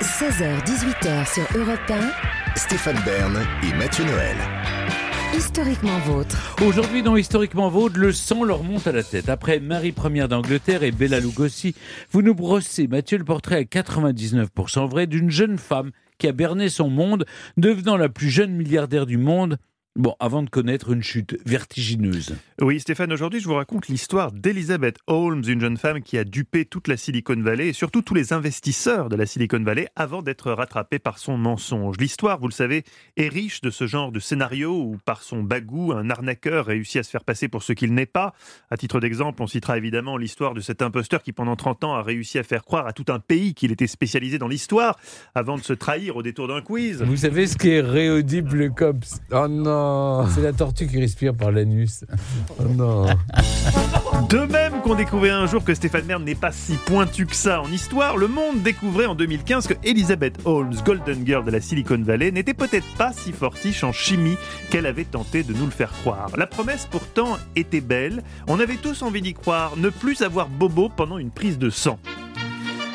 16h-18h sur Europe 1. Stéphane Bern et Mathieu Noël. Historiquement vôtre. Aujourd'hui, dans Historiquement Vôtre, le sang leur monte à la tête. Après Marie Ier d'Angleterre et Bella Lugosi, vous nous brossez, Mathieu, le portrait à 99% vrai d'une jeune femme qui a berné son monde, devenant la plus jeune milliardaire du monde Bon, avant de connaître une chute vertigineuse. Oui, Stéphane, aujourd'hui, je vous raconte l'histoire d'Elizabeth Holmes, une jeune femme qui a dupé toute la Silicon Valley et surtout tous les investisseurs de la Silicon Valley avant d'être rattrapée par son mensonge. L'histoire, vous le savez, est riche de ce genre de scénario où, par son bagou, un arnaqueur réussit à se faire passer pour ce qu'il n'est pas. À titre d'exemple, on citera évidemment l'histoire de cet imposteur qui, pendant 30 ans, a réussi à faire croire à tout un pays qu'il était spécialisé dans l'histoire avant de se trahir au détour d'un quiz. Vous savez ce qu'est réaudible cops? Oh non c'est la tortue qui respire par l'anus. Oh non. De même qu'on découvrait un jour que Stéphane Merde n'est pas si pointu que ça en histoire, le monde découvrait en 2015 que Elizabeth Holmes, Golden Girl de la Silicon Valley, n'était peut-être pas si fortiche en chimie qu'elle avait tenté de nous le faire croire. La promesse pourtant était belle, on avait tous envie d'y croire, ne plus avoir bobo pendant une prise de sang.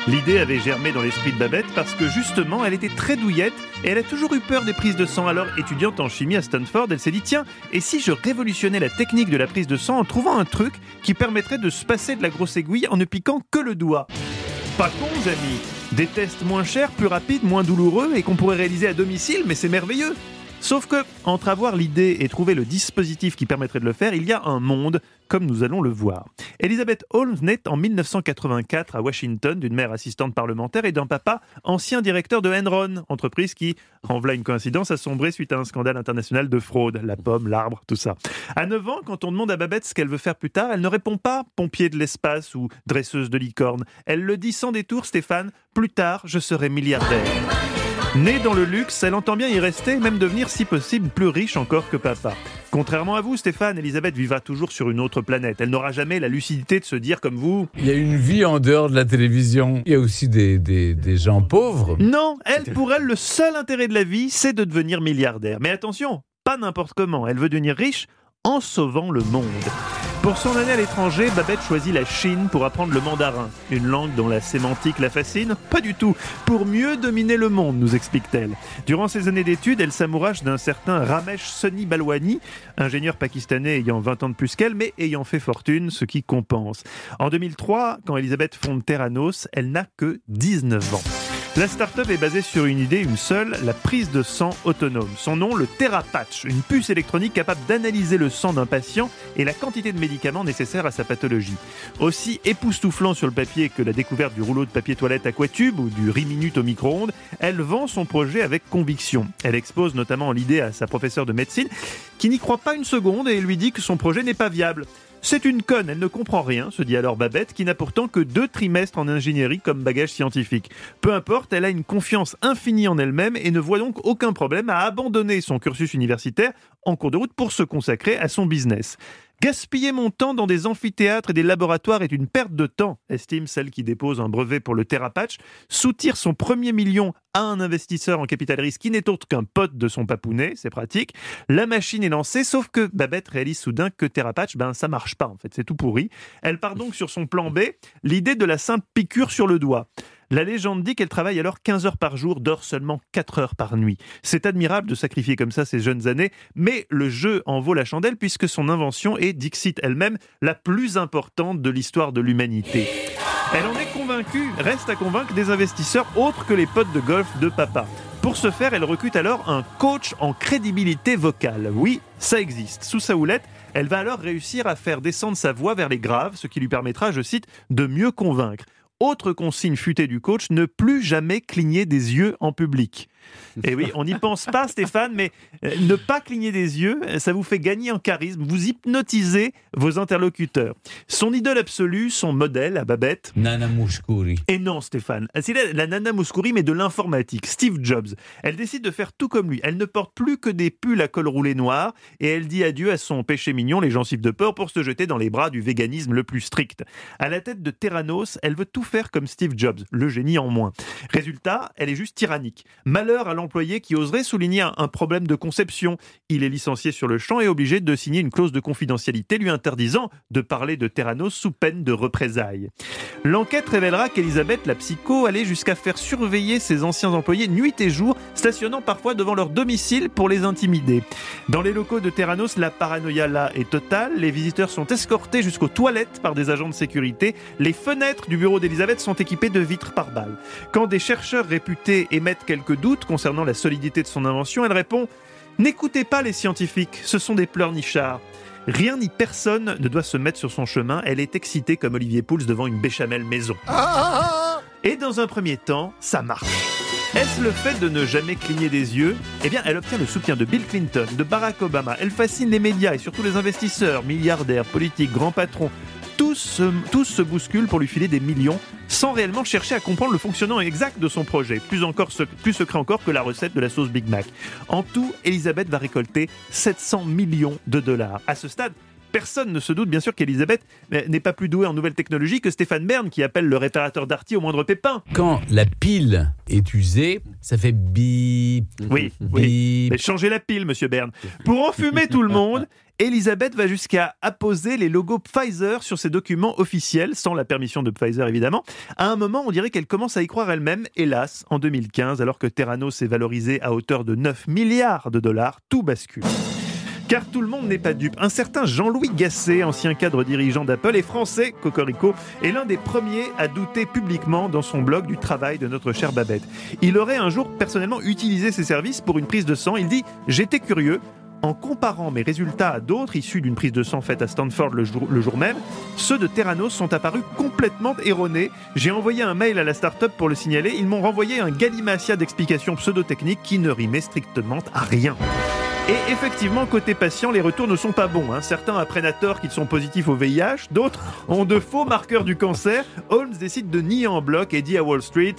L'idée avait germé dans l'esprit de Babette parce que justement, elle était très douillette et elle a toujours eu peur des prises de sang. Alors, étudiante en chimie à Stanford, elle s'est dit tiens, et si je révolutionnais la technique de la prise de sang en trouvant un truc qui permettrait de se passer de la grosse aiguille en ne piquant que le doigt? Pas con, amis Des tests moins chers, plus rapides, moins douloureux et qu'on pourrait réaliser à domicile, mais c'est merveilleux Sauf que, entre avoir l'idée et trouver le dispositif qui permettrait de le faire, il y a un monde, comme nous allons le voir. Elizabeth Holmes naît en 1984 à Washington d'une mère assistante parlementaire et d'un papa ancien directeur de Enron, entreprise qui, en voilà une coïncidence, a sombré suite à un scandale international de fraude, la pomme, l'arbre, tout ça. À 9 ans, quand on demande à Babette ce qu'elle veut faire plus tard, elle ne répond pas pompier de l'espace ou dresseuse de licorne. Elle le dit sans détour, Stéphane, plus tard, je serai milliardaire. Née dans le luxe, elle entend bien y rester même devenir si possible plus riche encore que papa. Contrairement à vous, Stéphane, Elisabeth vivra toujours sur une autre planète. Elle n'aura jamais la lucidité de se dire comme vous. Il y a une vie en dehors de la télévision. Il y a aussi des, des, des gens pauvres. Non, elle, pour elle, le seul intérêt de la vie, c'est de devenir milliardaire. Mais attention, pas n'importe comment. Elle veut devenir riche en sauvant le monde. Pour son année à l'étranger, Babette choisit la Chine pour apprendre le mandarin, une langue dont la sémantique la fascine Pas du tout, pour mieux dominer le monde, nous explique-t-elle. Durant ses années d'études, elle s'amourage d'un certain Ramesh Soni Balwani, ingénieur pakistanais ayant 20 ans de plus qu'elle, mais ayant fait fortune, ce qui compense. En 2003, quand Elisabeth fonde Terranos, elle n'a que 19 ans. La start-up est basée sur une idée, une seule, la prise de sang autonome. Son nom, le TerraPatch, une puce électronique capable d'analyser le sang d'un patient et la quantité de médicaments nécessaires à sa pathologie. Aussi époustouflant sur le papier que la découverte du rouleau de papier toilette aquatube ou du riz-minute au micro-ondes, elle vend son projet avec conviction. Elle expose notamment l'idée à sa professeure de médecine qui n'y croit pas une seconde et lui dit que son projet n'est pas viable. C'est une conne, elle ne comprend rien, se dit alors Babette, qui n'a pourtant que deux trimestres en ingénierie comme bagage scientifique. Peu importe, elle a une confiance infinie en elle-même et ne voit donc aucun problème à abandonner son cursus universitaire en cours de route pour se consacrer à son business. Gaspiller mon temps dans des amphithéâtres et des laboratoires est une perte de temps, estime celle qui dépose un brevet pour le Terrapatch. Soutire son premier million à un investisseur en capital risque qui n'est autre qu'un pote de son papounet, c'est pratique. La machine est lancée, sauf que Babette réalise soudain que Terrapatch, ben ça marche pas en fait, c'est tout pourri. Elle part donc sur son plan B, l'idée de la simple piqûre sur le doigt. La légende dit qu'elle travaille alors 15 heures par jour, dort seulement 4 heures par nuit. C'est admirable de sacrifier comme ça ses jeunes années, mais le jeu en vaut la chandelle puisque son invention est, Dixit elle-même, la plus importante de l'histoire de l'humanité. Elle en est convaincue, reste à convaincre des investisseurs autres que les potes de golf de papa. Pour ce faire, elle recrute alors un coach en crédibilité vocale. Oui, ça existe. Sous sa houlette, elle va alors réussir à faire descendre sa voix vers les graves, ce qui lui permettra, je cite, de mieux convaincre. Autre consigne futée du coach, ne plus jamais cligner des yeux en public. Et eh oui, on n'y pense pas, Stéphane, mais euh, ne pas cligner des yeux, ça vous fait gagner en charisme. Vous hypnotisez vos interlocuteurs. Son idole absolue, son modèle à Babette. Nana Mouskouri. Et non, Stéphane. C'est la, la Nana Mouskouri, mais de l'informatique. Steve Jobs. Elle décide de faire tout comme lui. Elle ne porte plus que des pulls à col roulé noir et elle dit adieu à son péché mignon, les gencives de porc, pour se jeter dans les bras du véganisme le plus strict. À la tête de Terranos, elle veut tout faire comme Steve Jobs, le génie en moins. Résultat, elle est juste tyrannique. Malheur à l'employé qui oserait souligner un- problème de conception. Il est licencié sur le champ et obligé de signer une clause de confidentialité lui interdisant de parler de Terranos sous peine de représailles. L'enquête révélera qu'Elisabeth, la psycho, allait jusqu'à faire surveiller ses anciens employés nuit et jour, stationnant parfois devant leur domicile pour les intimider. Dans les locaux de Terranos, la paranoïa là est totale. Les visiteurs sont escortés jusqu'aux toilettes par des agents de sécurité. Les fenêtres du bureau d'Elisabeth sont équipées de vitres par balles. Quand des chercheurs réputés émettent quelques doutes concernant la solidité de son invention, elle répond N'écoutez pas les scientifiques, ce sont des pleurnichards. Rien ni personne ne doit se mettre sur son chemin. Elle est excitée comme Olivier Pouls devant une béchamel maison. Et dans un premier temps, ça marche. Est-ce le fait de ne jamais cligner des yeux? Eh bien, elle obtient le soutien de Bill Clinton, de Barack Obama. Elle fascine les médias et surtout les investisseurs, milliardaires, politiques, grands patrons. Tous se, tous se bousculent pour lui filer des millions sans réellement chercher à comprendre le fonctionnement exact de son projet. Plus, encore, sec- plus secret encore que la recette de la sauce Big Mac. En tout, Elisabeth va récolter 700 millions de dollars. À ce stade, Personne ne se doute bien sûr qu'Elisabeth n'est pas plus douée en nouvelles technologies que Stéphane Bern qui appelle le réparateur d'Arty au moindre pépin. Quand la pile est usée, ça fait bip. Oui, oui. Mais changez la pile, monsieur Bern. Pour enfumer tout le monde, Elisabeth va jusqu'à apposer les logos Pfizer sur ses documents officiels, sans la permission de Pfizer évidemment. À un moment, on dirait qu'elle commence à y croire elle-même, hélas, en 2015, alors que Terrano s'est valorisé à hauteur de 9 milliards de dollars, tout bascule. Car tout le monde n'est pas dupe. Un certain Jean-Louis Gasset, ancien cadre dirigeant d'Apple et français, Cocorico, est l'un des premiers à douter publiquement dans son blog du travail de notre chère Babette. Il aurait un jour personnellement utilisé ses services pour une prise de sang. Il dit J'étais curieux. En comparant mes résultats à d'autres issus d'une prise de sang faite à Stanford le jour, même, ceux de Terranos sont apparus complètement erronés. J'ai envoyé un mail à la start-up pour le signaler. Ils m'ont renvoyé un galimatia d'explications pseudo-techniques qui ne rimait strictement à rien. Et effectivement, côté patient, les retours ne sont pas bons. hein. Certains apprennent à tort qu'ils sont positifs au VIH, d'autres ont de faux marqueurs du cancer. Holmes décide de nier en bloc et dit à Wall Street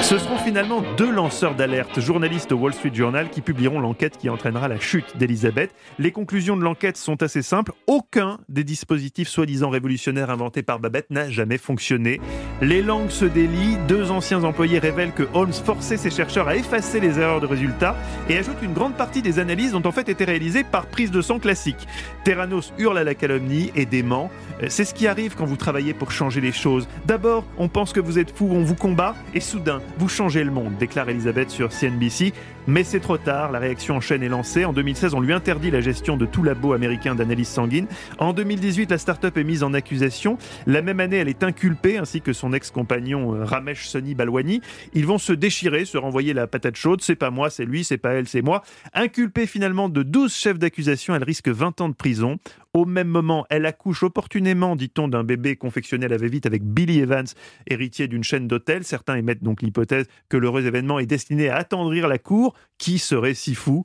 Ce seront finalement deux lanceurs d'alerte, journalistes au Wall Street Journal, qui publieront l'enquête qui entraînera la chute d'Elisabeth. Les conclusions de l'enquête sont assez simples. Aucun des dispositifs soi-disant révolutionnaires inventés par Babette n'a jamais fonctionné. Les langues se délient. Deux anciens employés révèlent que Holmes forçait ses chercheurs à effacer les erreurs de résultats et ajoute une grande partie des analyses ont en fait été réalisées par prise de sang classique. Terranos hurle à la calomnie et dément. Euh, C'est ce qui arrive quand vous travaillez pour changer les choses. D'abord, on pense que vous êtes fou, on vous combat, et soudain, vous changez le monde, déclare Elisabeth sur CNBC. Mais c'est trop tard, la réaction en chaîne est lancée. En 2016, on lui interdit la gestion de tout labo américain d'analyse sanguine. En 2018, la start-up est mise en accusation. La même année, elle est inculpée, ainsi que son ex-compagnon euh, Ramesh Soni Balwani. Ils vont se déchirer, se renvoyer la patate chaude. C'est pas moi, c'est lui, c'est pas elle, c'est moi. Inculpée finalement de 12 chefs d'accusation, elle risque 20 ans de prison. Au même moment, elle accouche opportunément, dit-on, d'un bébé confectionné à la va-vite avec Billy Evans, héritier d'une chaîne d'hôtels. Certains émettent donc l'hypothèse que l'heureux événement est destiné à attendrir la cour. Qui serait si fou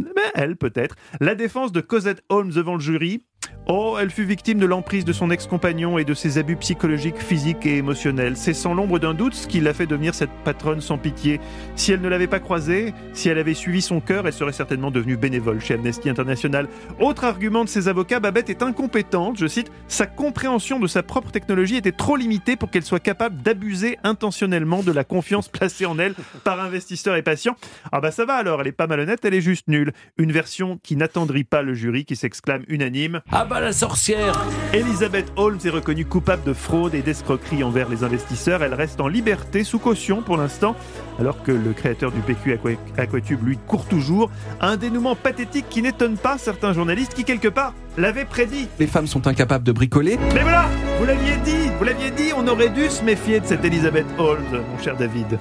mais elle, peut-être. La défense de Cosette Holmes devant le jury. Oh, elle fut victime de l'emprise de son ex-compagnon et de ses abus psychologiques, physiques et émotionnels. C'est sans l'ombre d'un doute ce qui l'a fait devenir cette patronne sans pitié. Si elle ne l'avait pas croisée, si elle avait suivi son cœur, elle serait certainement devenue bénévole chez Amnesty International. Autre argument de ses avocats, Babette est incompétente. Je cite, sa compréhension de sa propre technologie était trop limitée pour qu'elle soit capable d'abuser intentionnellement de la confiance placée en elle par investisseurs et patients. Ah bah ça va alors, elle est pas malhonnête, elle est juste nulle. Une version qui n'attendrit pas le jury qui s'exclame unanime. Ah bah la sorcière Elisabeth Holmes est reconnue coupable de fraude et d'escroquerie envers les investisseurs. Elle reste en liberté sous caution pour l'instant, alors que le créateur du PQ Aqua- Aquatube lui court toujours. Un dénouement pathétique qui n'étonne pas certains journalistes qui quelque part l'avaient prédit. Les femmes sont incapables de bricoler. Mais voilà, vous l'aviez dit, vous l'aviez dit, on aurait dû se méfier de cette Elisabeth Holmes, mon cher David.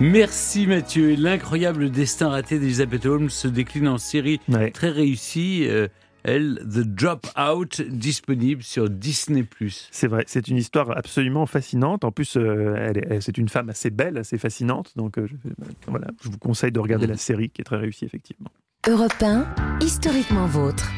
Merci Mathieu. L'incroyable destin raté d'Elizabeth Holmes se décline en série Ouais. très réussie. euh, elle, The Dropout, disponible sur Disney+. C'est vrai, c'est une histoire absolument fascinante. En plus, euh, elle est- elle- c'est une femme assez belle, assez fascinante. Donc euh, je, voilà, je vous conseille de regarder la série qui est très réussie, effectivement. Europe 1, historiquement vôtre.